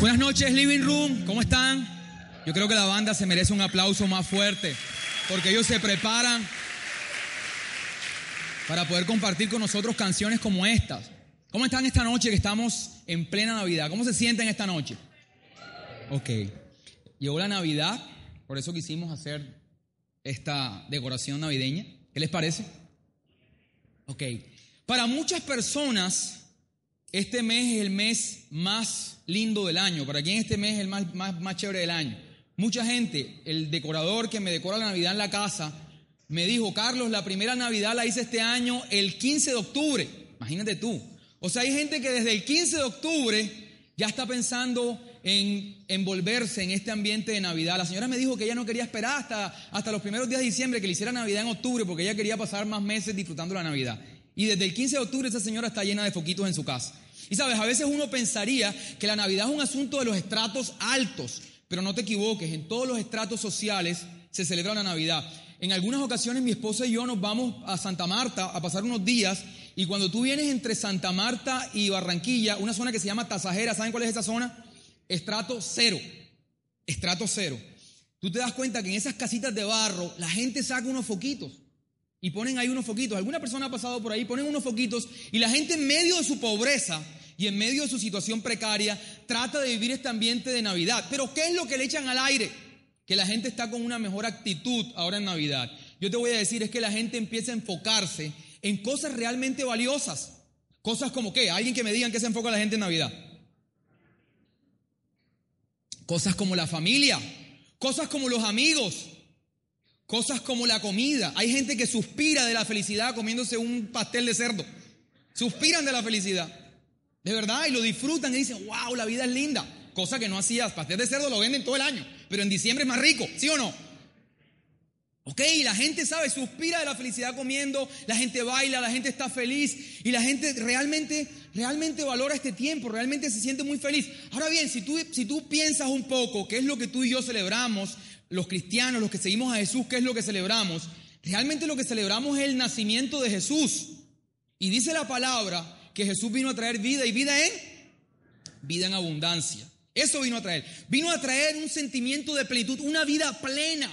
Buenas noches, Living Room. ¿Cómo están? Yo creo que la banda se merece un aplauso más fuerte porque ellos se preparan para poder compartir con nosotros canciones como estas. ¿Cómo están esta noche que estamos en plena Navidad? ¿Cómo se sienten esta noche? Ok. Llegó la Navidad, por eso quisimos hacer esta decoración navideña. ¿Qué les parece? Ok. Para muchas personas, este mes es el mes más lindo del año. ¿Para quién este mes es el más, más, más chévere del año? Mucha gente, el decorador que me decora la Navidad en la casa, me dijo, Carlos, la primera Navidad la hice este año el 15 de octubre. Imagínate tú. O sea, hay gente que desde el 15 de octubre ya está pensando en envolverse en este ambiente de Navidad. La señora me dijo que ella no quería esperar hasta, hasta los primeros días de diciembre que le hiciera Navidad en octubre porque ella quería pasar más meses disfrutando la Navidad. Y desde el 15 de octubre esa señora está llena de foquitos en su casa. Y sabes, a veces uno pensaría que la Navidad es un asunto de los estratos altos, pero no te equivoques, en todos los estratos sociales se celebra la Navidad. En algunas ocasiones mi esposa y yo nos vamos a Santa Marta a pasar unos días y cuando tú vienes entre Santa Marta y Barranquilla, una zona que se llama Tasajera, ¿saben cuál es esa zona? Estrato cero, estrato cero. Tú te das cuenta que en esas casitas de barro la gente saca unos foquitos y ponen ahí unos foquitos. Alguna persona ha pasado por ahí, ponen unos foquitos y la gente en medio de su pobreza y en medio de su situación precaria trata de vivir este ambiente de Navidad. Pero ¿qué es lo que le echan al aire? Que la gente está con una mejor actitud ahora en Navidad. Yo te voy a decir es que la gente empieza a enfocarse en cosas realmente valiosas. Cosas como qué? Alguien que me diga en qué se enfoca la gente en Navidad. Cosas como la familia, cosas como los amigos, cosas como la comida. Hay gente que suspira de la felicidad comiéndose un pastel de cerdo. Suspiran de la felicidad. De verdad, y lo disfrutan y dicen, wow, la vida es linda. Cosa que no hacías. Pastel de cerdo lo venden todo el año, pero en diciembre es más rico, ¿sí o no? Ok, la gente sabe, suspira de la felicidad comiendo, la gente baila, la gente está feliz y la gente realmente, realmente valora este tiempo, realmente se siente muy feliz. Ahora bien, si tú, si tú piensas un poco qué es lo que tú y yo celebramos, los cristianos, los que seguimos a Jesús, qué es lo que celebramos, realmente lo que celebramos es el nacimiento de Jesús. Y dice la palabra que Jesús vino a traer vida y vida en vida en abundancia. Eso vino a traer. Vino a traer un sentimiento de plenitud, una vida plena.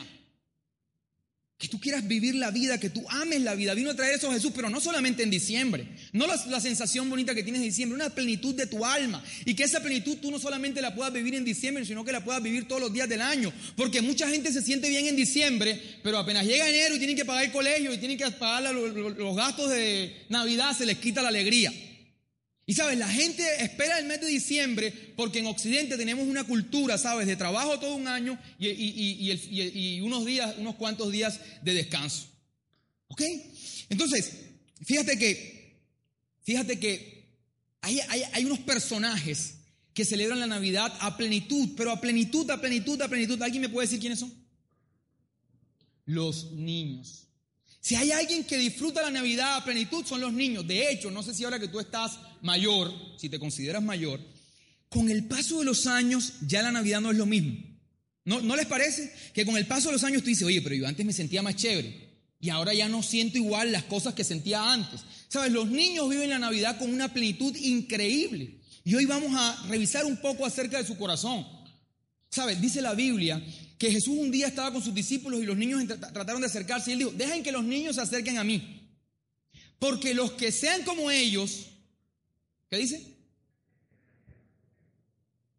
Que tú quieras vivir la vida, que tú ames la vida. Vino a traer eso a Jesús, pero no solamente en diciembre. No la, la, sensación bonita que tienes en diciembre, una plenitud de tu alma. Y que esa plenitud tú no solamente la puedas vivir en diciembre, sino que la puedas vivir todos los días del año. Porque mucha gente se siente bien en diciembre, pero apenas llega enero y tienen que pagar el colegio y tienen que pagar los, gastos de Navidad, se les quita la alegría. Y sabes, la gente espera el mes de diciembre porque en Occidente tenemos una cultura, sabes, de trabajo todo un año y, unos días, unos cuantos días de descanso. ¿Ok? Entonces, fíjate que, fíjate que hay, hay unos personajes que celebran la Navidad a plenitud, pero a plenitud, a plenitud, a plenitud. ¿Alguien me puede decir quiénes son? Los niños. Si hay alguien que disfruta la Navidad a plenitud, son los niños. De hecho, no sé si ahora que tú estás mayor, si te consideras mayor, con el paso de los años ya la Navidad no es lo mismo. ¿No, ¿No les parece? Que con el paso de los años tú dices, oye, pero yo antes me sentía más chévere y ahora ya no siento igual las cosas que sentía antes. Sabes, los niños viven la Navidad con una plenitud increíble. Y hoy vamos a revisar un poco acerca de su corazón. Sabes, dice la Biblia que Jesús un día estaba con sus discípulos y los niños trataron de acercarse y él dijo, dejen que los niños se acerquen a mí. Porque los que sean como ellos, ¿qué dice?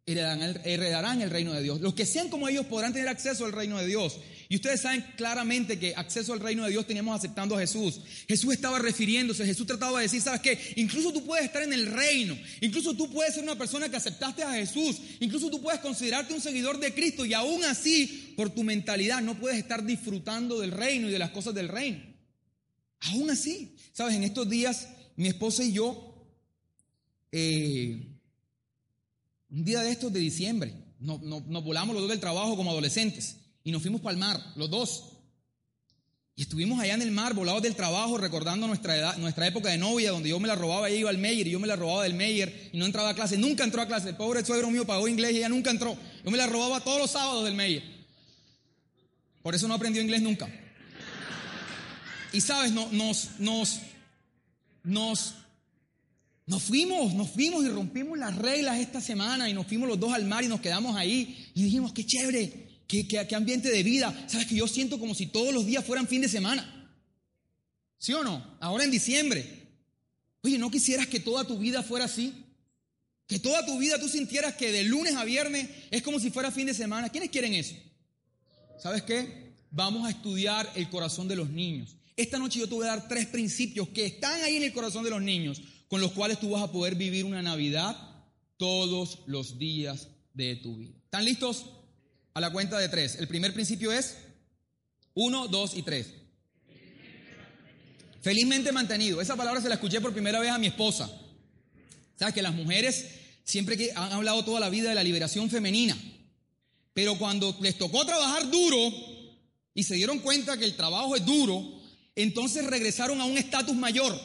Heredarán el, heredarán el, reino de Dios. Los que sean como ellos podrán tener acceso al reino de Dios. Y ustedes saben claramente que acceso al reino de Dios teníamos aceptando a Jesús. Jesús estaba refiriéndose, Jesús trataba de decir, ¿sabes qué? Incluso tú puedes estar en el reino, incluso tú puedes ser una persona que aceptaste a Jesús, incluso tú puedes considerarte un seguidor de Cristo y aún así, por tu mentalidad, no puedes estar disfrutando del reino y de las cosas del reino. Aún así, ¿sabes? En estos días, mi esposa y yo... Eh, un día de estos de diciembre, nos, nos volamos los dos del trabajo como adolescentes y nos fuimos para el mar, los dos. Y estuvimos allá en el mar, volados del trabajo, recordando nuestra, nuestra época de novia, donde yo me la robaba, ella iba al Meyer y yo me la robaba del Meyer y no entraba a clase. Nunca entró a clase. El pobre suegro mío pagó inglés y ella nunca entró. Yo me la robaba todos los sábados del Meyer. Por eso no aprendió inglés nunca. Y sabes, nos, nos, nos, nos fuimos, nos fuimos y rompimos las reglas esta semana y nos fuimos los dos al mar y nos quedamos ahí y dijimos, qué chévere, ¿Qué, ambiente de vida? ¿Sabes que yo siento como si todos los días fueran fin de semana? ¿Sí o no? Ahora en diciembre. Oye, ¿no quisieras que toda tu vida fuera así? Que toda tu vida tú sintieras que de lunes a viernes es como si fuera fin de semana. ¿Quiénes quieren eso? ¿Sabes qué? Vamos a estudiar el corazón de los niños. Esta noche yo te voy a dar tres principios que están ahí en el corazón de los niños, con los cuales tú vas a poder vivir una Navidad todos los días de tu vida. ¿Están listos? A la cuenta de tres. El primer principio es uno, dos y tres. Felizmente mantenido. Esa palabra se la escuché por primera vez a mi esposa. Sabes que las mujeres siempre que han hablado toda la vida de la liberación femenina, pero cuando les tocó trabajar duro y se dieron cuenta que el trabajo es duro, entonces regresaron a un estatus mayor,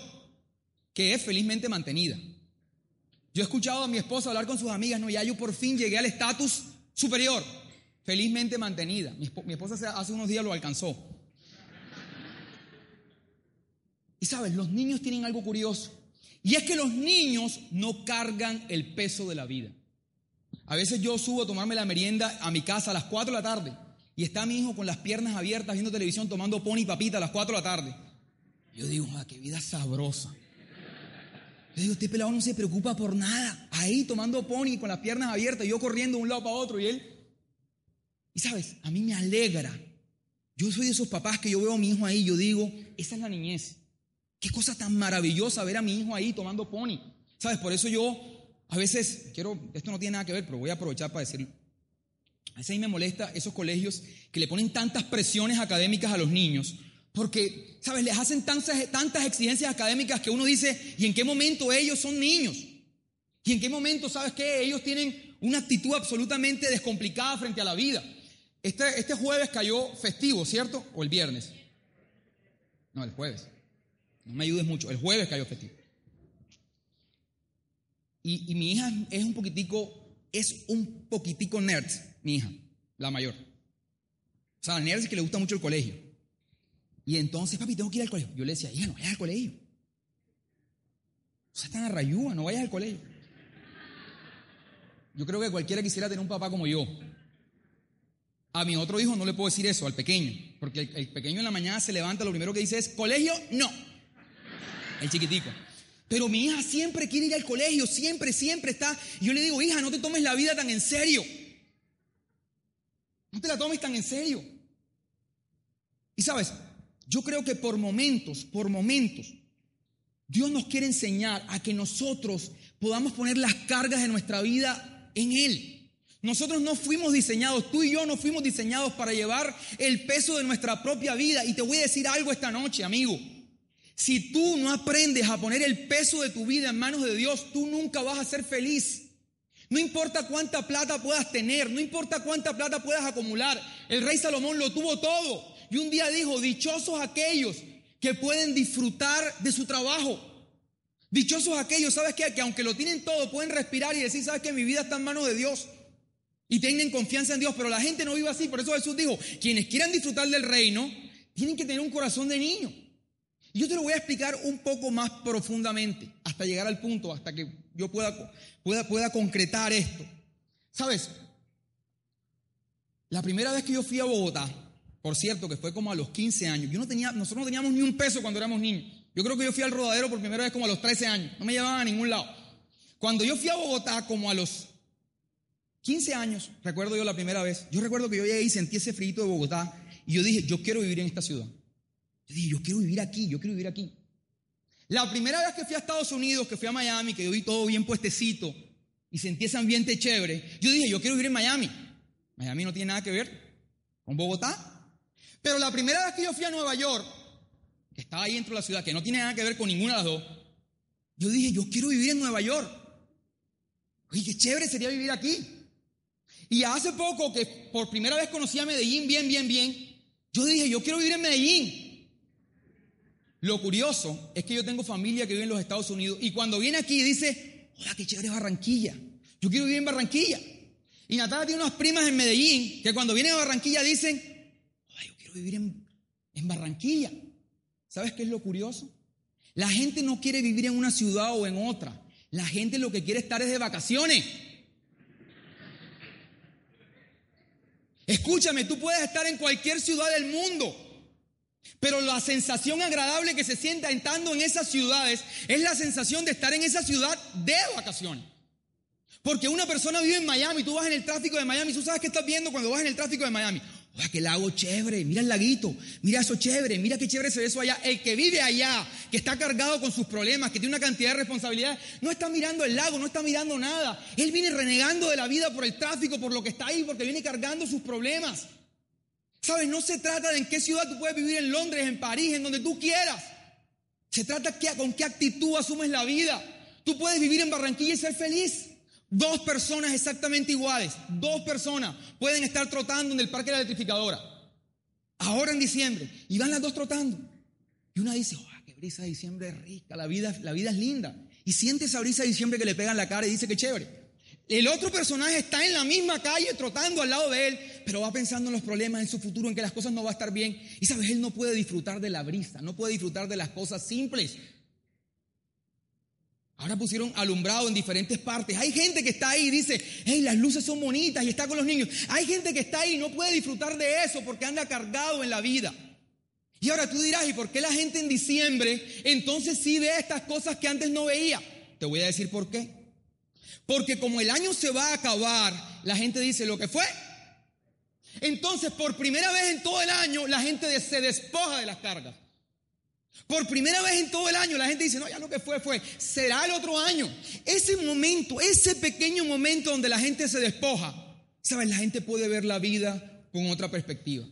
que es felizmente mantenida. Yo he escuchado a mi esposa hablar con sus amigas, no, ya yo por fin llegué al estatus superior felizmente mantenida. Mi, esposa hace unos días lo alcanzó. Y sabes, los niños tienen algo curioso. Y es que los niños no cargan el peso de la vida. A veces yo subo a tomarme la merienda a mi casa a las 4 de la tarde y está mi hijo con las piernas abiertas viendo televisión tomando pony papita a las 4 de la tarde. Yo digo, ah, qué vida sabrosa. Yo digo, este pelado no se preocupa por nada. Ahí tomando pony con las piernas abiertas, yo corriendo de un lado para otro y él y sabes, a mí me alegra. Yo soy de esos papás que yo veo a mi hijo ahí, yo digo, esa es la niñez. Qué cosa tan maravillosa ver a mi hijo ahí tomando pony. ¿Sabes? Por eso yo a veces, quiero, esto no tiene nada que ver, pero voy a aprovechar para decirlo. A veces a mí me molesta esos colegios que le ponen tantas presiones académicas a los niños, porque, ¿sabes? Les hacen tantas, tantas exigencias académicas que uno dice, ¿y en qué momento ellos son niños? ¿Y en qué momento, sabes qué? Ellos tienen una actitud absolutamente descomplicada frente a la vida. Este, este, jueves cayó festivo, ¿cierto? ¿O el viernes? No, el jueves. No me ayudes mucho. El jueves cayó festivo. Y, mi hija es un poquitico, es un poquitico nerd, mi hija, la mayor. O sea, nerd es que le gusta mucho el colegio. Y entonces, papi, tengo que ir al colegio. Yo le decía, hija, no vayas al colegio. O sea, están a rayúa, no vayas al colegio. Yo creo que cualquiera quisiera tener un papá como yo. A mi otro hijo no le puedo decir eso, al pequeño, porque el, pequeño en la mañana se levanta, lo primero que dice es, colegio, no. El chiquitico. Pero mi hija siempre quiere ir al colegio, siempre, siempre está. Y yo le digo, hija, no te tomes la vida tan en serio. No te la tomes tan en serio. Y sabes, yo creo que por momentos, por momentos, Dios nos quiere enseñar a que nosotros podamos poner las cargas de nuestra vida en Él. Nosotros no fuimos diseñados, tú y yo no fuimos diseñados para llevar el peso de nuestra propia vida. Y te voy a decir algo esta noche, amigo. Si tú no aprendes a poner el peso de tu vida en manos de Dios, tú nunca vas a ser feliz. No importa cuánta plata puedas tener, no importa cuánta plata puedas acumular. El rey Salomón lo tuvo todo. Y un día dijo, dichosos aquellos que pueden disfrutar de su trabajo. Dichosos aquellos, ¿sabes qué? Que aunque lo tienen todo, pueden respirar y decir, ¿sabes qué? Mi vida está en manos de Dios y tengan confianza en Dios, pero la gente no vive así. Por eso Jesús dijo, quienes quieran disfrutar del reino, tienen que tener un corazón de niño. Y yo te lo voy a explicar un poco más profundamente, hasta llegar al punto, hasta que yo pueda, pueda, pueda concretar esto. ¿Sabes? La primera vez que yo fui a Bogotá, por cierto, que fue como a los 15 años, yo no tenía, nosotros no teníamos ni un peso cuando éramos niños. Yo creo que yo fui al rodadero por primera vez como a los 13 años, no me llevaban a ningún lado. Cuando yo fui a Bogotá como a los 15 años, recuerdo yo la primera vez. Yo recuerdo que yo llegué y sentí ese frío de Bogotá y yo dije, yo quiero vivir en esta ciudad. Yo dije, yo quiero vivir aquí, yo quiero vivir aquí. La primera vez que fui a Estados Unidos, que fui a Miami, que yo vi todo bien puestecito y sentí ese ambiente chévere, yo dije, yo quiero vivir en Miami. Miami no tiene nada que ver con Bogotá. Pero la primera vez que yo fui a Nueva York, que estaba ahí dentro de la ciudad, que no tiene nada que ver con ninguna de las dos, yo dije, yo quiero vivir en Nueva York. Oye, qué chévere sería vivir aquí. Y hace poco que por primera vez conocí a Medellín bien, bien, bien, yo dije, yo quiero vivir en Medellín. Lo curioso es que yo tengo familia que vive en los Estados Unidos y cuando viene aquí dice, hola, qué chévere Barranquilla. Yo quiero vivir en Barranquilla. Y Natalia tiene unas primas en Medellín que cuando vienen a Barranquilla dicen, hola, yo quiero vivir en, en Barranquilla. ¿Sabes qué es lo curioso? La gente no quiere vivir en una ciudad o en otra. La gente lo que quiere estar es de vacaciones. Escúchame, tú puedes estar en cualquier ciudad del mundo, pero la sensación agradable que se sienta estando en esas ciudades es la sensación de estar en esa ciudad de vacaciones. Porque una persona vive en Miami, tú vas en el tráfico de Miami, tú sabes qué estás viendo cuando vas en el tráfico de Miami. ¡Oye, qué lago chévere! Mira el laguito, mira eso chévere, mira qué chévere se ve eso allá. El que vive allá, que está cargado con sus problemas, que tiene una cantidad de responsabilidades, no está mirando el lago, no está mirando nada. Él viene renegando de la vida por el tráfico, por lo que está ahí, porque viene cargando sus problemas. ¿Sabes? No se trata de en qué ciudad tú puedes vivir, en Londres, en París, en donde tú quieras. Se trata de con qué actitud asumes la vida. Tú puedes vivir en Barranquilla y ser feliz. Dos personas exactamente iguales, dos personas pueden estar trotando en el parque de la electrificadora. Ahora en diciembre. Y van las dos trotando. Y una dice, oh, qué brisa de diciembre es rica, la vida, la vida es linda. Y siente esa brisa de diciembre que le pega en la cara y dice, qué chévere. El otro personaje está en la misma calle trotando al lado de él, pero va pensando en los problemas, en su futuro, en que las cosas no van a estar bien. Y sabes, él no puede disfrutar de la brisa, no puede disfrutar de las cosas simples. Ahora pusieron alumbrado en diferentes partes. Hay gente que está ahí y dice, hey, las luces son bonitas y está con los niños. Hay gente que está ahí y no puede disfrutar de eso porque anda cargado en la vida. Y ahora tú dirás, ¿y por qué la gente en diciembre entonces sí ve estas cosas que antes no veía? Te voy a decir por qué. Porque como el año se va a acabar, la gente dice lo que fue. Entonces, por primera vez en todo el año, la gente se despoja de las cargas. Por primera vez en todo el año la gente dice, no, ya lo que fue fue, será el otro año. Ese momento, ese pequeño momento donde la gente se despoja, ¿sabes? La gente puede ver la vida con otra perspectiva.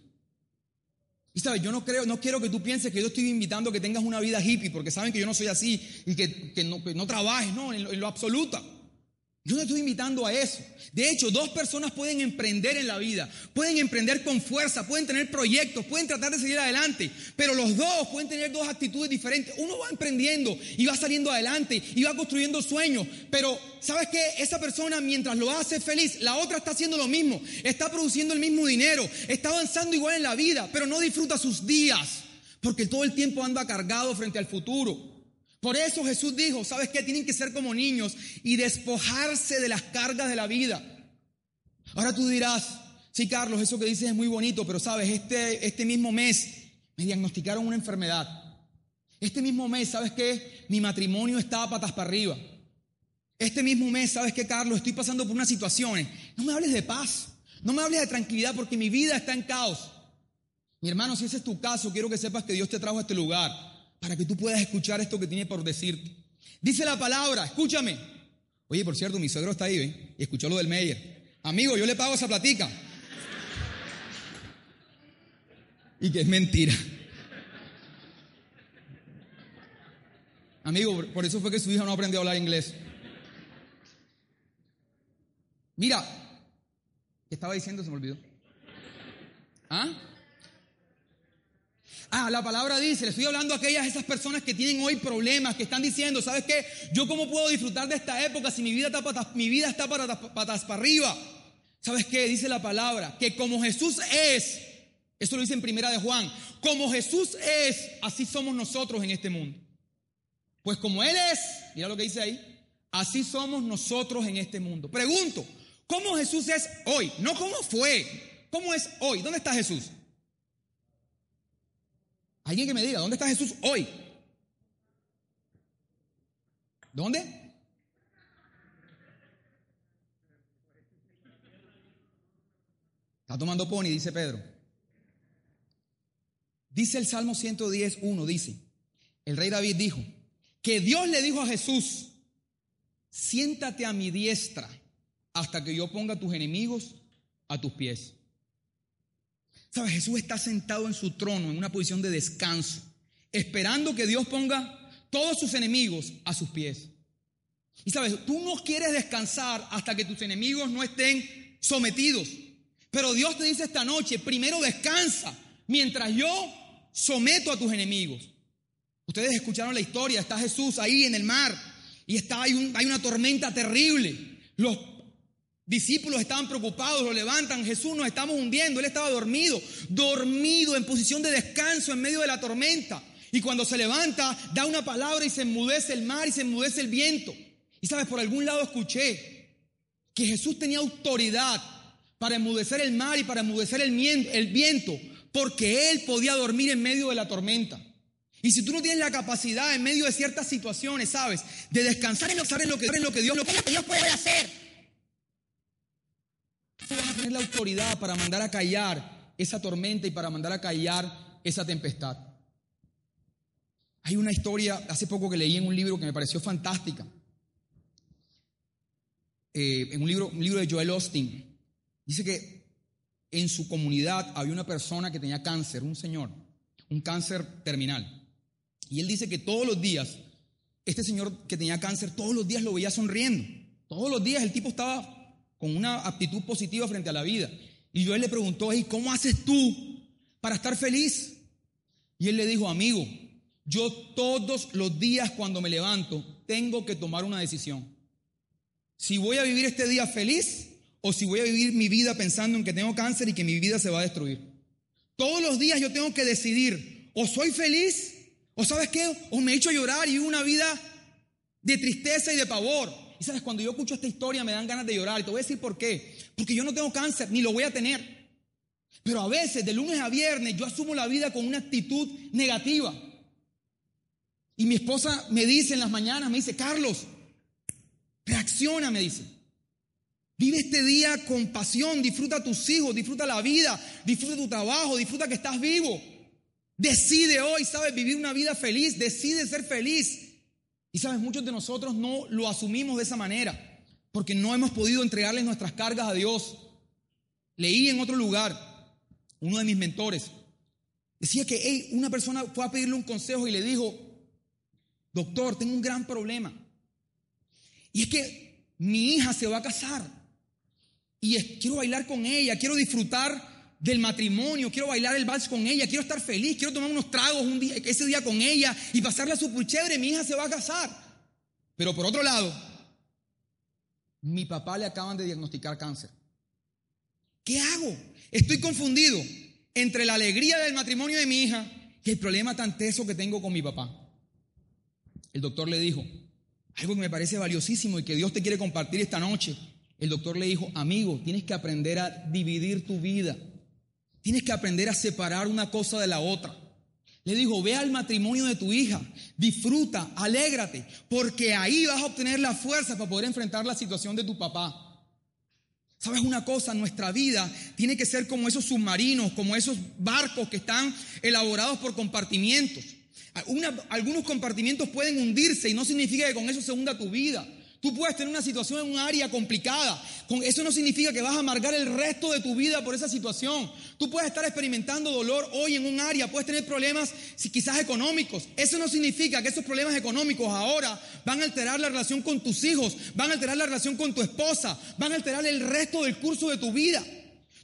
Y sabes, yo no creo, no quiero que tú pienses que yo estoy invitando a que tengas una vida hippie, porque saben que yo no soy así y que, no, trabajes, no, en lo absoluto. Yo no estoy invitando a eso. De hecho, dos personas pueden emprender en la vida, pueden emprender con fuerza, pueden tener proyectos, pueden tratar de seguir adelante, pero los dos pueden tener dos actitudes diferentes. Uno va emprendiendo y va saliendo adelante y va construyendo sueños, pero ¿sabes qué? Esa persona mientras lo hace feliz, la otra está haciendo lo mismo, está produciendo el mismo dinero, está avanzando igual en la vida, pero no disfruta sus días, porque todo el tiempo anda cargado frente al futuro. Por eso Jesús dijo, ¿sabes qué? Tienen que ser como niños y despojarse de las cargas de la vida. Ahora tú dirás, sí Carlos, eso que dices es muy bonito, pero sabes, este, este mismo mes me diagnosticaron una enfermedad. Este mismo mes, ¿sabes qué? Mi matrimonio estaba patas para arriba. Este mismo mes, ¿sabes qué, Carlos? Estoy pasando por unas situaciones. No me hables de paz, no me hables de tranquilidad porque mi vida está en caos. Mi hermano, si ese es tu caso, quiero que sepas que Dios te trajo a este lugar para que tú puedas escuchar esto que tiene por decirte. Dice la palabra, escúchame. Oye, por cierto, mi suegro está ahí, ¿ven? Y escuchó lo del Meyer. Amigo, yo le pago esa platica. Y que es mentira. Amigo, por eso fue que su hija no aprendió a hablar inglés. Mira, ¿qué estaba diciendo? Se me olvidó. ¿Ah? Ah, la palabra dice, le estoy hablando a aquellas esas personas que tienen hoy problemas, que están diciendo, ¿sabes qué? Yo cómo puedo disfrutar de esta época si mi vida está mi vida está para, patas para arriba. ¿Sabes qué? Dice la palabra, que como Jesús es, eso lo dice en primera de Juan, como Jesús es, así somos nosotros en este mundo. Pues como Él es, mira lo que dice ahí, así somos nosotros en este mundo. Pregunto, ¿cómo Jesús es hoy? No cómo fue, ¿cómo es hoy? ¿Dónde está Jesús? Alguien que me diga, ¿dónde está Jesús hoy? ¿Dónde? Está tomando pony, dice Pedro. Dice el Salmo 110, 1, dice, el rey David dijo, que Dios le dijo a Jesús, siéntate a mi diestra hasta que yo ponga tus enemigos a tus pies. ¿Sabes? Jesús está sentado en su trono, en una posición de descanso, esperando que Dios ponga todos sus enemigos a sus pies. Y sabes, tú no quieres descansar hasta que tus enemigos no estén sometidos. Pero Dios te dice esta noche, primero descansa mientras yo someto a tus enemigos. Ustedes escucharon la historia, está Jesús ahí en el mar y está, hay, hay una tormenta terrible. Los discípulos estaban preocupados, lo levantan, Jesús nos estamos hundiendo, él estaba dormido, dormido en posición de descanso en medio de la tormenta. Y cuando se levanta, da una palabra y se enmudece el mar y se enmudece el viento. Y sabes, por algún lado escuché que Jesús tenía autoridad para enmudecer el mar y para enmudecer el, viento, porque Él podía dormir en medio de la tormenta. Y si tú no tienes la capacidad en medio de ciertas situaciones, ¿sabes? De descansar en lo, lo, que, en lo que Dios, lo que Dios puede hacer. Tener la autoridad para mandar a callar esa tormenta y para mandar a callar esa tempestad. Hay una historia hace poco que leí en un libro que me pareció fantástica. Eh, en un libro, un libro de Joel Austin. Dice que en su comunidad había una persona que tenía cáncer, un señor, un cáncer terminal. Y él dice que todos los días, este señor que tenía cáncer, todos los días lo veía sonriendo. Todos los días el tipo estaba con una actitud positiva frente a la vida. Y Joel le preguntó, ¿y cómo haces tú para estar feliz? Y él le dijo, amigo, yo todos los días cuando me levanto tengo que tomar una decisión. Si voy a vivir este día feliz o si voy a vivir mi vida pensando en que tengo cáncer y que mi vida se va a destruir. Todos los días yo tengo que decidir, o soy feliz, o sabes qué, o me he hecho llorar y una vida de tristeza y de pavor. Y sabes, cuando yo escucho esta historia me dan ganas de llorar. Y te voy a decir por qué. Porque yo no tengo cáncer, ni lo voy a tener. Pero a veces, de lunes a viernes, yo asumo la vida con una actitud negativa. Y mi esposa me dice en las mañanas, me dice, Carlos, reacciona, me dice. Vive este día con pasión, disfruta tus hijos, disfruta la vida, disfruta tu trabajo, disfruta que estás vivo. Decide hoy, sabes, vivir una vida feliz, decide ser feliz. Y sabes, muchos de nosotros no lo asumimos de esa manera, porque no hemos podido entregarles nuestras cargas a Dios. Leí en otro lugar, uno de mis mentores, decía que una persona fue a pedirle un consejo y le dijo, doctor, tengo un gran problema. Y es que mi hija se va a casar. Y quiero bailar con ella, quiero disfrutar del matrimonio, quiero bailar el vals con ella, quiero estar feliz, quiero tomar unos tragos un día, ese día con ella y pasarla súper chévere, mi hija se va a casar. Pero por otro lado, mi papá le acaban de diagnosticar cáncer. ¿Qué hago? Estoy confundido entre la alegría del matrimonio de mi hija y el problema tan teso que tengo con mi papá. El doctor le dijo, algo que me parece valiosísimo y que Dios te quiere compartir esta noche. El doctor le dijo, amigo, tienes que aprender a dividir tu vida. Tienes que aprender a separar una cosa de la otra. Le dijo, ve al matrimonio de tu hija, disfruta, alégrate, porque ahí vas a obtener la fuerza para poder enfrentar la situación de tu papá. ¿Sabes una cosa? Nuestra vida tiene que ser como esos submarinos, como esos barcos que están elaborados por compartimientos algunos compartimientos pueden hundirse y no significa que con eso se hunda tu vida. Tú puedes tener una situación en un área complicada. Eso no significa que vas a amargar el resto de tu vida por esa situación. Tú puedes estar experimentando dolor hoy en un área, puedes tener problemas quizás económicos. Eso no significa que esos problemas económicos ahora van a alterar la relación con tus hijos, van a alterar la relación con tu esposa, van a alterar el resto del curso de tu vida.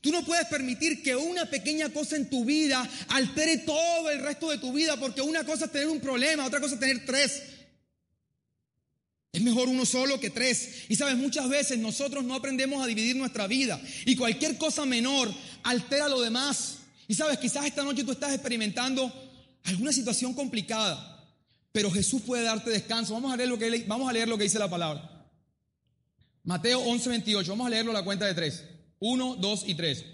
Tú no puedes permitir que una pequeña cosa en tu vida altere todo el resto de tu vida, porque una cosa es tener un problema, otra cosa es tener tres. Es mejor uno solo que tres. Y sabes, muchas veces nosotros no aprendemos a dividir nuestra vida y cualquier cosa menor altera lo demás. Y sabes, quizás esta noche tú estás experimentando alguna situación complicada, pero Jesús puede darte descanso. Vamos a leer lo que, vamos a leer lo que dice la palabra. Mateo 11, 28. Vamos a leerlo la cuenta de tres. Uno, dos y tres.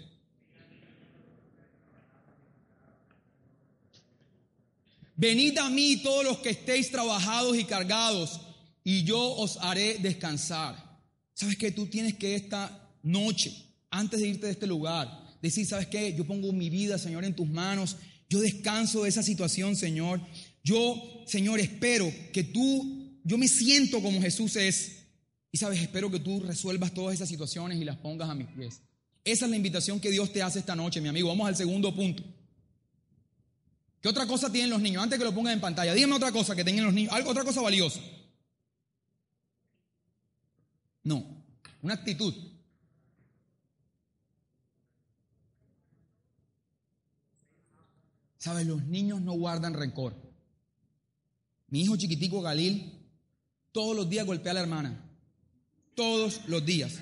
Venid a mí todos los que estéis trabajados y cargados, y yo os haré descansar. ¿Sabes qué? Tú tienes que esta noche, antes de irte de este lugar, decir, ¿sabes qué? Yo pongo mi vida, Señor, en tus manos. Yo descanso de esa situación, Señor. Yo, Señor, espero que tú, yo me siento como Jesús es. Y sabes, espero que tú resuelvas todas esas situaciones y las pongas a mis pies. Esa es la invitación que Dios te hace esta noche, mi amigo. Vamos al segundo punto. ¿Qué otra cosa tienen los niños? Antes que lo pongan en pantalla, dígame otra cosa que tengan los niños, algo, otra cosa valiosa. No, una actitud. ¿Sabes? Los niños no guardan rencor. Mi hijo chiquitico Galil todos los días golpea a la hermana. Todos los días.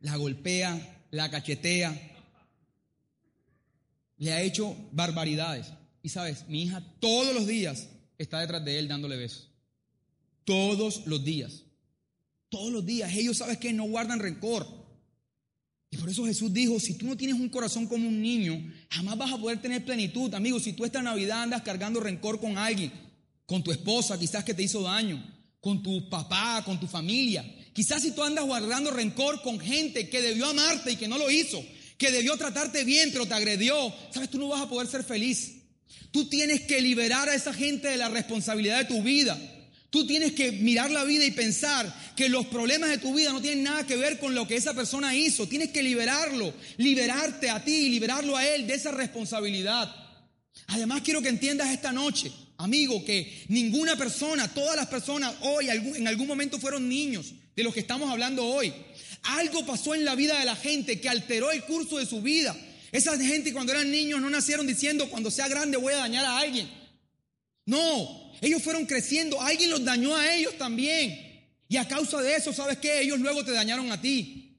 La golpea, la cachetea. Le ha hecho barbaridades. Y sabes, mi hija todos los días está detrás de él dándole besos. Todos los días. Todos los días. Ellos, ¿sabes que No guardan rencor. Y por eso Jesús dijo, si tú no tienes un corazón como un niño, jamás vas a poder tener plenitud. Amigo, si tú esta Navidad andas cargando rencor con alguien, con tu esposa, quizás que te hizo daño, con tu papá, con tu familia, quizás si tú andas guardando rencor con gente que debió amarte y que no lo hizo, que debió tratarte bien pero te agredió, sabes, tú no vas a poder ser feliz. Tú tienes que liberar a esa gente de la responsabilidad de tu vida. Tú tienes que mirar la vida y pensar que los problemas de tu vida no tienen nada que ver con lo que esa persona hizo. Tienes que liberarlo, liberarte a ti y liberarlo a él de esa responsabilidad. Además quiero que entiendas esta noche, amigo, que ninguna persona, todas las personas hoy en algún momento fueron niños de los que estamos hablando hoy. Algo pasó en la vida de la gente que alteró el curso de su vida. Esa gente cuando eran niños no nacieron diciendo cuando sea grande voy a dañar a alguien. No, ellos fueron creciendo, alguien los dañó a ellos también. Y a causa de eso, ¿sabes qué? Ellos luego te dañaron a ti.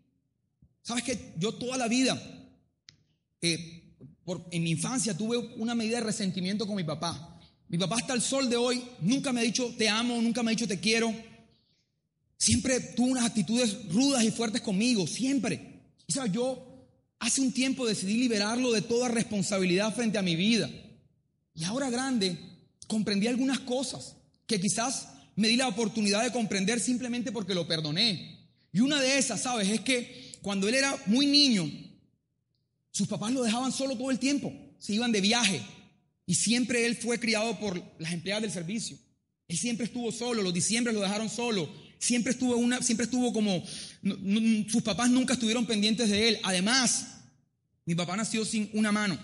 ¿Sabes qué? Yo toda la vida, eh, en mi infancia, tuve una medida de resentimiento con mi papá. Mi papá hasta el sol de hoy nunca me ha dicho te amo, nunca me ha dicho te quiero. Siempre tuvo unas actitudes rudas y fuertes conmigo, siempre. Y sabes, yo hace un tiempo decidí liberarlo de toda responsabilidad frente a mi vida. Y ahora grande, comprendí algunas cosas que quizás me di la oportunidad de comprender simplemente porque lo perdoné. Y una de esas, ¿sabes? Es que cuando él era muy niño, sus papás lo dejaban solo todo el tiempo, se iban de viaje. Y siempre él fue criado por las empleadas del servicio. Él siempre estuvo solo, los diciembre lo dejaron solo. Siempre estuvo, una, siempre estuvo como, sus papás nunca estuvieron pendientes de él. Además, mi papá nació sin una mano.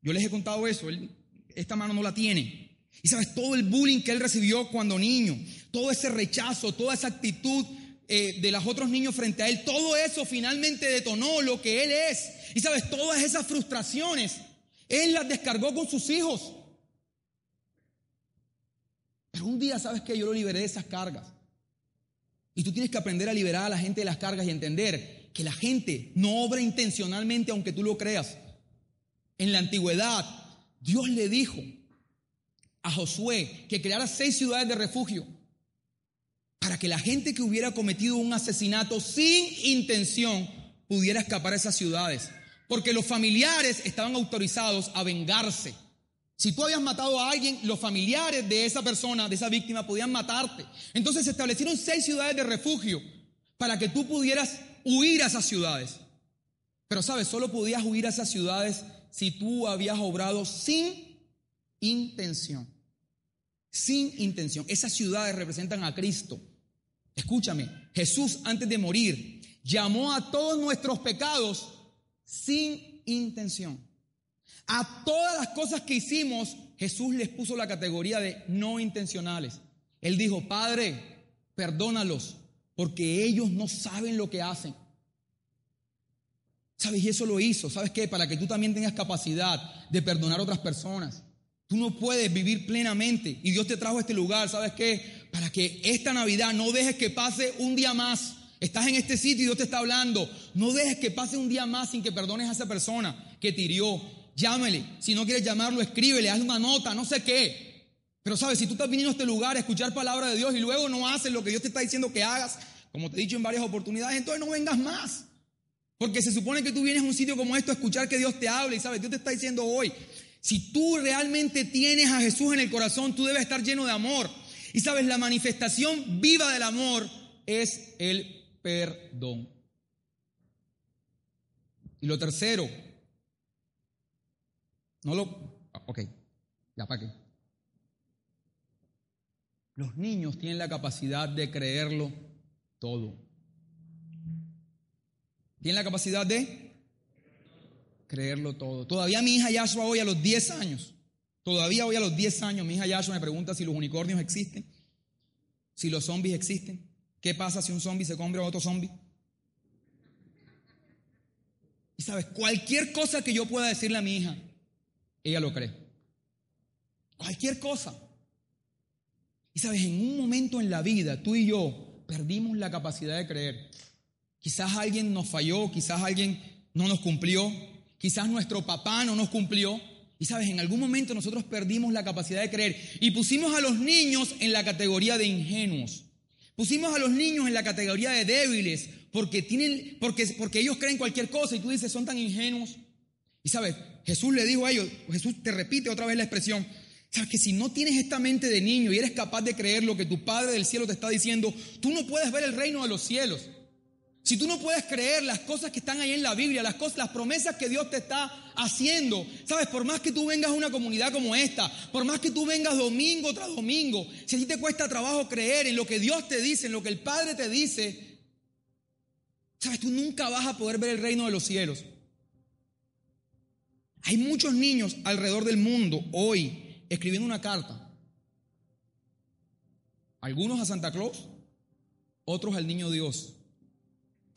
Yo les he contado eso, él esta mano no la tiene. Y sabes, todo el bullying que él recibió cuando niño, todo ese rechazo, toda esa actitud eh, de los otros niños frente a él, todo eso finalmente detonó lo que él es. Y sabes, todas esas frustraciones, él las descargó con sus hijos. Pero un día, ¿sabes que Yo lo liberé de esas cargas. Y tú tienes que aprender a liberar a la gente de las cargas y entender que la gente no obra intencionalmente aunque tú lo creas. En la antigüedad, Dios le dijo a Josué que creara seis ciudades de refugio para que la gente que hubiera cometido un asesinato sin intención pudiera escapar a esas ciudades. Porque los familiares estaban autorizados a vengarse. Si tú habías matado a alguien, los familiares de esa persona, de esa víctima, podían matarte. Entonces se establecieron seis ciudades de refugio para que tú pudieras huir a esas ciudades. Pero sabes, solo podías huir a esas ciudades si tú habías obrado sin intención. Sin intención. Esas ciudades representan a Cristo. Escúchame, Jesús antes de morir llamó a todos nuestros pecados sin intención. A todas las cosas que hicimos, Jesús les puso la categoría de no intencionales. Él dijo, Padre, perdónalos, porque ellos no saben lo que hacen. ¿Sabes? Y eso lo hizo. ¿Sabes qué? Para que tú también tengas capacidad de perdonar a otras personas. Tú no puedes vivir plenamente. Y Dios te trajo a este lugar. ¿Sabes qué? Para que esta Navidad no dejes que pase un día más. Estás en este sitio y Dios te está hablando. No dejes que pase un día más sin que perdones a esa persona que te hirió. Llámele. Si no quieres llamarlo, escríbele, hazle una nota, no sé qué. Pero sabes, si tú estás viniendo a este lugar a escuchar palabra de Dios y luego no haces lo que Dios te está diciendo que hagas, como te he dicho en varias oportunidades, entonces no vengas más. Porque se supone que tú vienes a un sitio como esto a escuchar que Dios te hable y sabes, Dios te está diciendo hoy, si tú realmente tienes a Jesús en el corazón, tú debes estar lleno de amor. Y sabes, la manifestación viva del amor es el perdón. Y lo tercero, no lo... Ok, ya para qué. Los niños tienen la capacidad de creerlo todo. Tiene la capacidad de creerlo todo. Todavía mi hija Yashua hoy a los 10 años, todavía hoy a los 10 años, mi hija Yashua me pregunta si los unicornios existen, si los zombies existen. ¿Qué pasa si un zombie se come a otro zombie? Y sabes, cualquier cosa que yo pueda decirle a mi hija, ella lo cree. Cualquier cosa. Y sabes, en un momento en la vida, tú y yo perdimos la capacidad de creer. Quizás alguien nos falló, quizás alguien no nos cumplió, quizás nuestro papá no nos cumplió. Y sabes, en algún momento nosotros perdimos la capacidad de creer y pusimos a los niños en la categoría de ingenuos. Pusimos a los niños en la categoría de débiles porque, tienen, porque, porque ellos creen cualquier cosa y tú dices, son tan ingenuos. Y sabes, Jesús le dijo a ellos, Jesús te repite otra vez la expresión, sabes que si no tienes esta mente de niño y eres capaz de creer lo que tu Padre del cielo te está diciendo, tú no puedes ver el reino de los cielos. Si tú no puedes creer las cosas que están ahí en la Biblia, las cosas, las promesas que Dios te está haciendo, sabes, por más que tú vengas a una comunidad como esta, por más que tú vengas domingo tras domingo, si a ti te cuesta trabajo creer en lo que Dios te dice, en lo que el Padre te dice, sabes, tú nunca vas a poder ver el reino de los cielos. Hay muchos niños alrededor del mundo hoy escribiendo una carta. Algunos a Santa Claus, otros al Niño Dios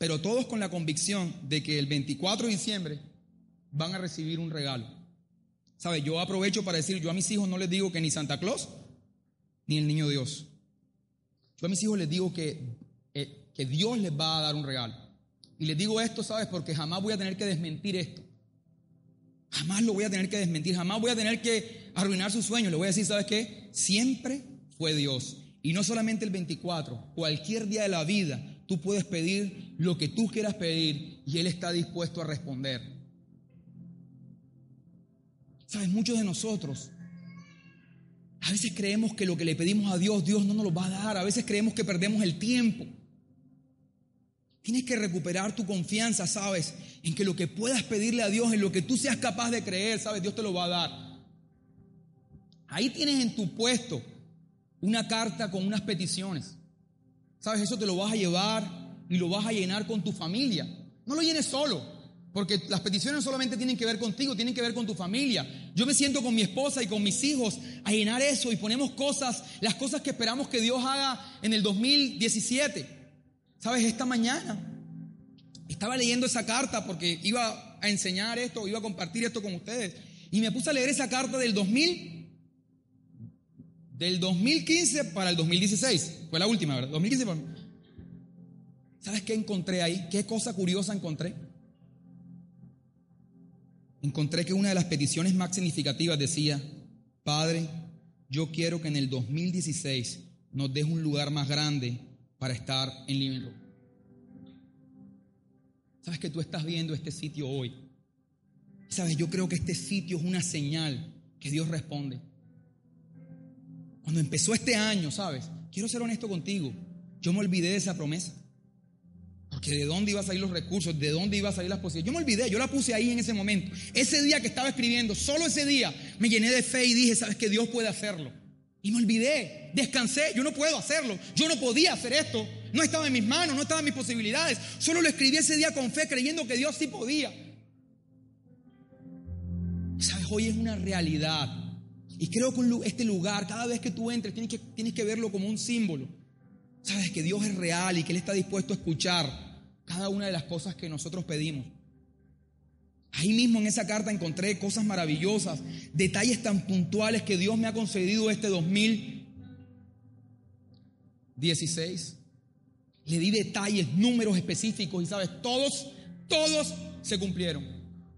pero todos con la convicción de que el 24 de diciembre van a recibir un regalo. ¿Sabe? Yo aprovecho para decir, yo a mis hijos no les digo que ni Santa Claus ni el niño Dios. Yo a mis hijos les digo que, eh, que Dios les va a dar un regalo. Y les digo esto, ¿sabes? Porque jamás voy a tener que desmentir esto. Jamás lo voy a tener que desmentir, jamás voy a tener que arruinar su sueño. Le voy a decir, ¿sabes qué? Siempre fue Dios. Y no solamente el 24, cualquier día de la vida Tú puedes pedir lo que tú quieras pedir y Él está dispuesto a responder. Sabes, muchos de nosotros a veces creemos que lo que le pedimos a Dios, Dios no nos lo va a dar. A veces creemos que perdemos el tiempo. Tienes que recuperar tu confianza, ¿sabes? En que lo que puedas pedirle a Dios, en lo que tú seas capaz de creer, ¿sabes? Dios te lo va a dar. Ahí tienes en tu puesto una carta con unas peticiones. ¿Sabes? Eso te lo vas a llevar y lo vas a llenar con tu familia. No lo llenes solo, porque las peticiones solamente tienen que ver contigo, tienen que ver con tu familia. Yo me siento con mi esposa y con mis hijos a llenar eso y ponemos cosas, las cosas que esperamos que Dios haga en el 2017. ¿Sabes? Esta mañana estaba leyendo esa carta porque iba a enseñar esto, iba a compartir esto con ustedes. Y me puse a leer esa carta del 2000 del 2015 para el 2016. Fue la última, ¿verdad? 2015 para... ¿Sabes qué encontré ahí? ¿Qué cosa curiosa encontré? Encontré que una de las peticiones más significativas decía, Padre, yo quiero que en el 2016 nos deje un lugar más grande para estar en Living. Sabes que tú estás viendo este sitio hoy. Sabes, yo creo que este sitio es una señal que Dios responde. Cuando empezó este año, ¿sabes? Quiero ser honesto contigo. Yo me olvidé de esa promesa. Porque de dónde iban a salir los recursos, de dónde iban a salir las posibilidades. Yo me olvidé, yo la puse ahí en ese momento. Ese día que estaba escribiendo, solo ese día, me llené de fe y dije, ¿sabes que Dios puede hacerlo? Y me olvidé, descansé, yo no puedo hacerlo. Yo no podía hacer esto. No estaba en mis manos, no estaba en mis posibilidades. Solo lo escribí ese día con fe, creyendo que Dios sí podía. ¿Sabes? Hoy es una realidad y creo que este lugar, cada vez que tú entres, tienes que, tienes que verlo como un símbolo. Sabes que Dios es real y que Él está dispuesto a escuchar cada una de las cosas que nosotros pedimos. Ahí mismo en esa carta encontré cosas maravillosas, detalles tan puntuales que Dios me ha concedido este 2016. Le di detalles, números específicos y sabes, todos, todos se cumplieron.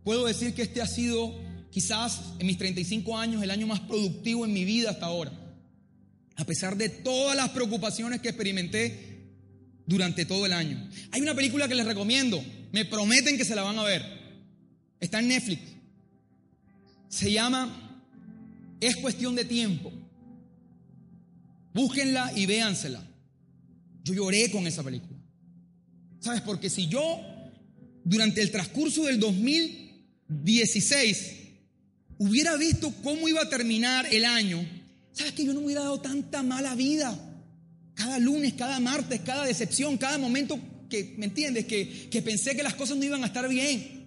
Puedo decir que este ha sido quizás en mis 35 años el año más productivo en mi vida hasta ahora. A pesar de todas las preocupaciones que experimenté durante todo el año. Hay una película que les recomiendo, me prometen que se la van a ver. Está en Netflix. Se llama Es cuestión de tiempo. Búsquenla y véansela. Yo lloré con esa película. ¿Sabes? Porque si yo, durante el transcurso del 2016, hubiera visto cómo iba a terminar el año, ¿sabes que yo no me hubiera dado tanta mala vida? Cada lunes, cada martes, cada decepción, cada momento que, ¿me entiendes? Que, que pensé que las cosas no iban a estar bien.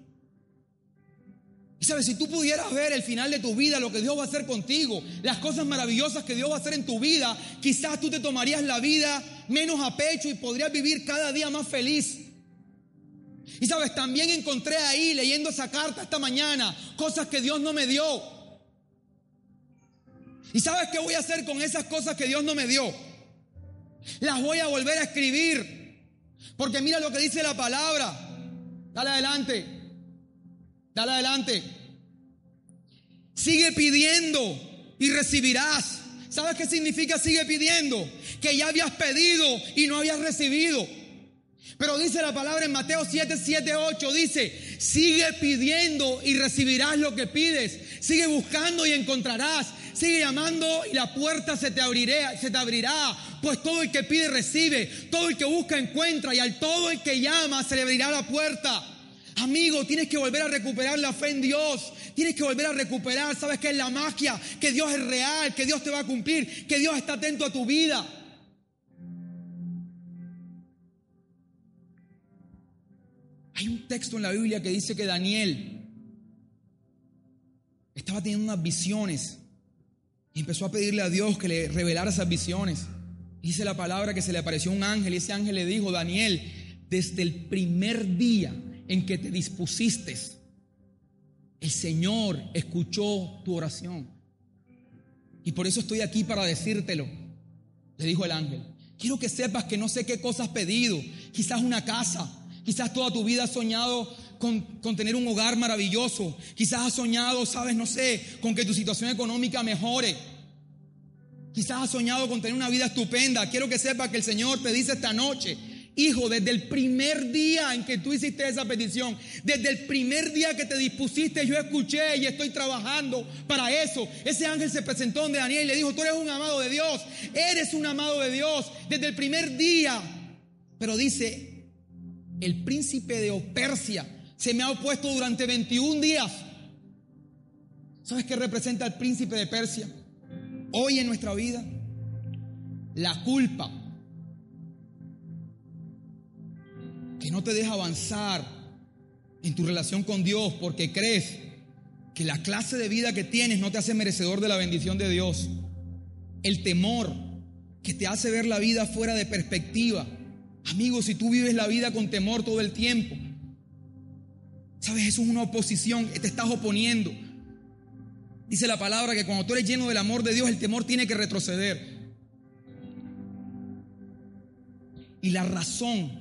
Y sabes, si tú pudieras ver el final de tu vida, lo que Dios va a hacer contigo, las cosas maravillosas que Dios va a hacer en tu vida, quizás tú te tomarías la vida menos a pecho y podrías vivir cada día más feliz. Y sabes, también encontré ahí, leyendo esa carta esta mañana, cosas que Dios no me dio. ¿Y sabes qué voy a hacer con esas cosas que Dios no me dio? Las voy a volver a escribir. Porque mira lo que dice la palabra. Dale adelante. Dale adelante. Sigue pidiendo y recibirás. ¿Sabes qué significa sigue pidiendo? Que ya habías pedido y no habías recibido. Pero dice la palabra en Mateo 7, 7, 8, dice, sigue pidiendo y recibirás lo que pides. Sigue buscando y encontrarás. Sigue llamando y la puerta se te abrirá, se te abrirá. Pues todo el que pide recibe, todo el que busca encuentra y al todo el que llama se le abrirá la puerta. Amigo, tienes que volver a recuperar la fe en Dios. Tienes que volver a recuperar, ¿sabes qué es la magia? Que Dios es real, que Dios te va a cumplir, que Dios está atento a tu vida. Hay un texto en la Biblia que dice que Daniel estaba teniendo unas visiones y empezó a pedirle a Dios que le revelara esas visiones. Dice la palabra que se le apareció un ángel y ese ángel le dijo, Daniel, desde el primer día en que te dispusiste, el Señor escuchó tu oración. Y por eso estoy aquí para decírtelo, le dijo el ángel. Quiero que sepas que no sé qué cosas has pedido, quizás una casa, Quizás toda tu vida has soñado con, con, tener un hogar maravilloso. Quizás has soñado, sabes, no sé, con que tu situación económica mejore. Quizás has soñado con tener una vida estupenda. Quiero que sepas que el Señor te dice esta noche, hijo, desde el primer día en que tú hiciste esa petición, desde el primer día que te dispusiste, yo escuché y estoy trabajando para eso. Ese ángel se presentó donde Daniel y le dijo, tú eres un amado de Dios, eres un amado de Dios desde el primer día. Pero dice, el príncipe de Persia se me ha opuesto durante 21 días. ¿Sabes qué representa el príncipe de Persia? Hoy en nuestra vida, la culpa que no te deja avanzar en tu relación con Dios porque crees que la clase de vida que tienes no te hace merecedor de la bendición de Dios. El temor que te hace ver la vida fuera de perspectiva Amigo, si tú vives la vida con temor todo el tiempo, sabes, eso es una oposición, te estás oponiendo. Dice la palabra que cuando tú eres lleno del amor de Dios, el temor tiene que retroceder. Y la razón,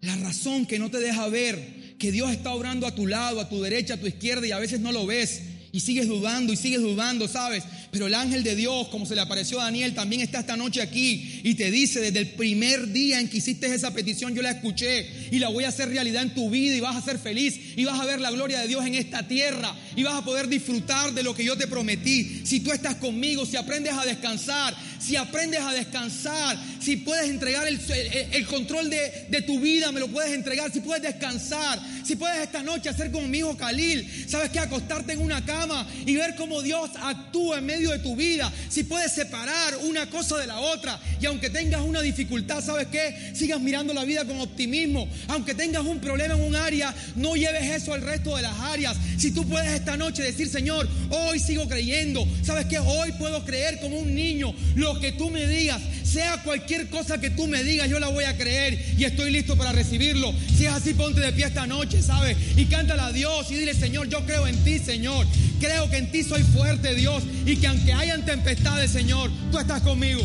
la razón que no te deja ver que Dios está obrando a tu lado, a tu derecha, a tu izquierda y a veces no lo ves y sigues dudando y sigues dudando, ¿sabes? Pero el ángel de Dios, como se le apareció a Daniel, también está esta noche aquí y te dice, desde el primer día en que hiciste esa petición, yo la escuché y la voy a hacer realidad en tu vida y vas a ser feliz y vas a ver la gloria de Dios en esta tierra y vas a poder disfrutar de lo que yo te prometí. Si tú estás conmigo, si aprendes a descansar, si aprendes a descansar, si puedes entregar el, control de, de, tu vida, me lo puedes entregar, si puedes descansar, si puedes esta noche hacer como mi hijo Khalil, sabes que acostarte en una cama y ver cómo Dios actúa en medio de tu vida, si puedes separar una cosa de la otra. Y aunque tengas una dificultad, ¿sabes qué? Sigas mirando la vida con optimismo, aunque tengas un problema en un área, no lleves eso al resto de las áreas. Si tú puedes esta noche decir, Señor, hoy sigo creyendo, ¿sabes qué? Hoy puedo creer como un niño lo que tú me digas, sea cualquier cosa que tú me digas, yo la voy a creer y estoy listo para recibirlo. Si es así, ponte de pie esta noche, ¿sabes? Y cántale a Dios y dile, Señor, yo creo en ti, Señor. Creo que en ti soy fuerte, Dios, y que aunque hayan tempestades, Señor, tú estás conmigo.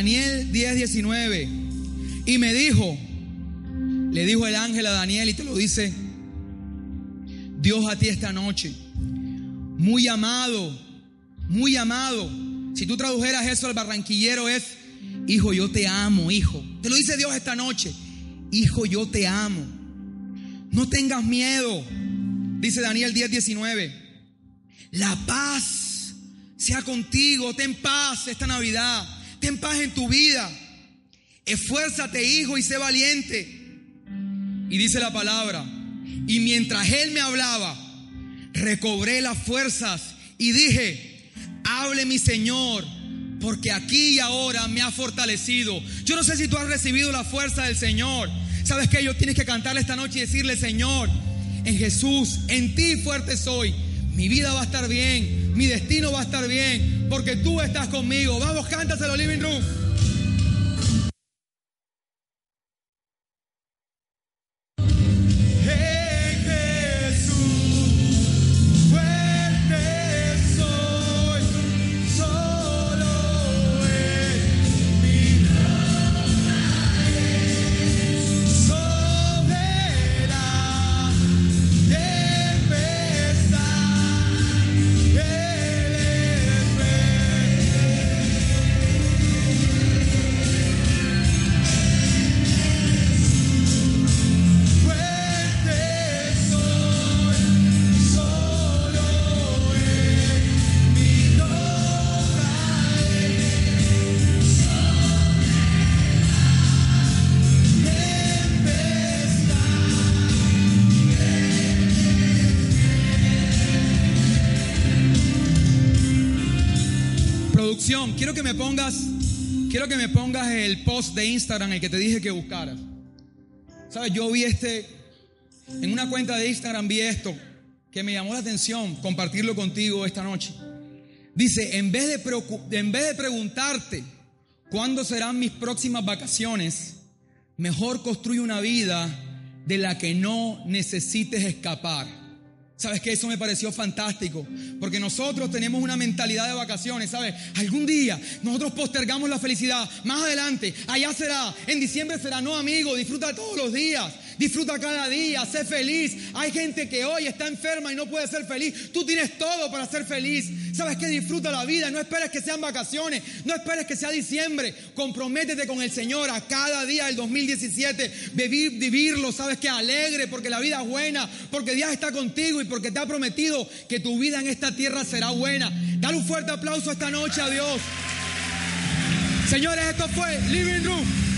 Daniel 10, 19. Y me dijo, le dijo el ángel a Daniel y te lo dice Dios a ti esta noche. Muy amado, muy amado. Si tú tradujeras eso al barranquillero es, hijo, yo te amo, hijo. Te lo dice Dios esta noche. Hijo, yo te amo. No tengas miedo. Dice Daniel 10, 19. La paz sea contigo. Ten paz esta Navidad. Ten paz en tu vida. Esfuérzate, hijo, y sé valiente. Y dice la palabra, y mientras él me hablaba, recobré las fuerzas y dije, hable mi Señor, porque aquí y ahora me ha fortalecido. Yo no sé si tú has recibido la fuerza del Señor. ¿Sabes qué? Yo tienes que cantarle esta noche y decirle, Señor, en Jesús, en ti fuerte soy. Mi vida va a estar bien, mi destino va a estar bien, porque tú estás conmigo. Vamos, cántaselo, Living Room. Quiero que me pongas, quiero que me pongas el post de Instagram el que te dije que buscaras. Sabes, yo vi este, en una cuenta de Instagram vi esto que me llamó la atención compartirlo contigo esta noche. Dice, en vez de, en vez de preguntarte cuándo serán mis próximas vacaciones, mejor construye una vida de la que no necesites escapar. ¿Sabes que Eso me pareció fantástico. Porque nosotros tenemos una mentalidad de vacaciones, ¿sabes? Algún día nosotros postergamos la felicidad. Más adelante, allá será. En diciembre será. No, amigo, disfruta todos los días. Disfruta cada día, sé feliz. Hay gente que hoy está enferma y no puede ser feliz. Tú tienes todo para ser feliz. ¿Sabes que Disfruta la vida. No esperes que sean vacaciones. No esperes que sea diciembre. Comprométete con el Señor a cada día del 2017. Vivir, vivirlo. ¿Sabes que Alegre porque la vida es buena. Porque Dios está contigo y porque te ha prometido que tu vida en esta tierra será buena. Dale un fuerte aplauso esta noche a Dios. Señores, esto fue Living Room.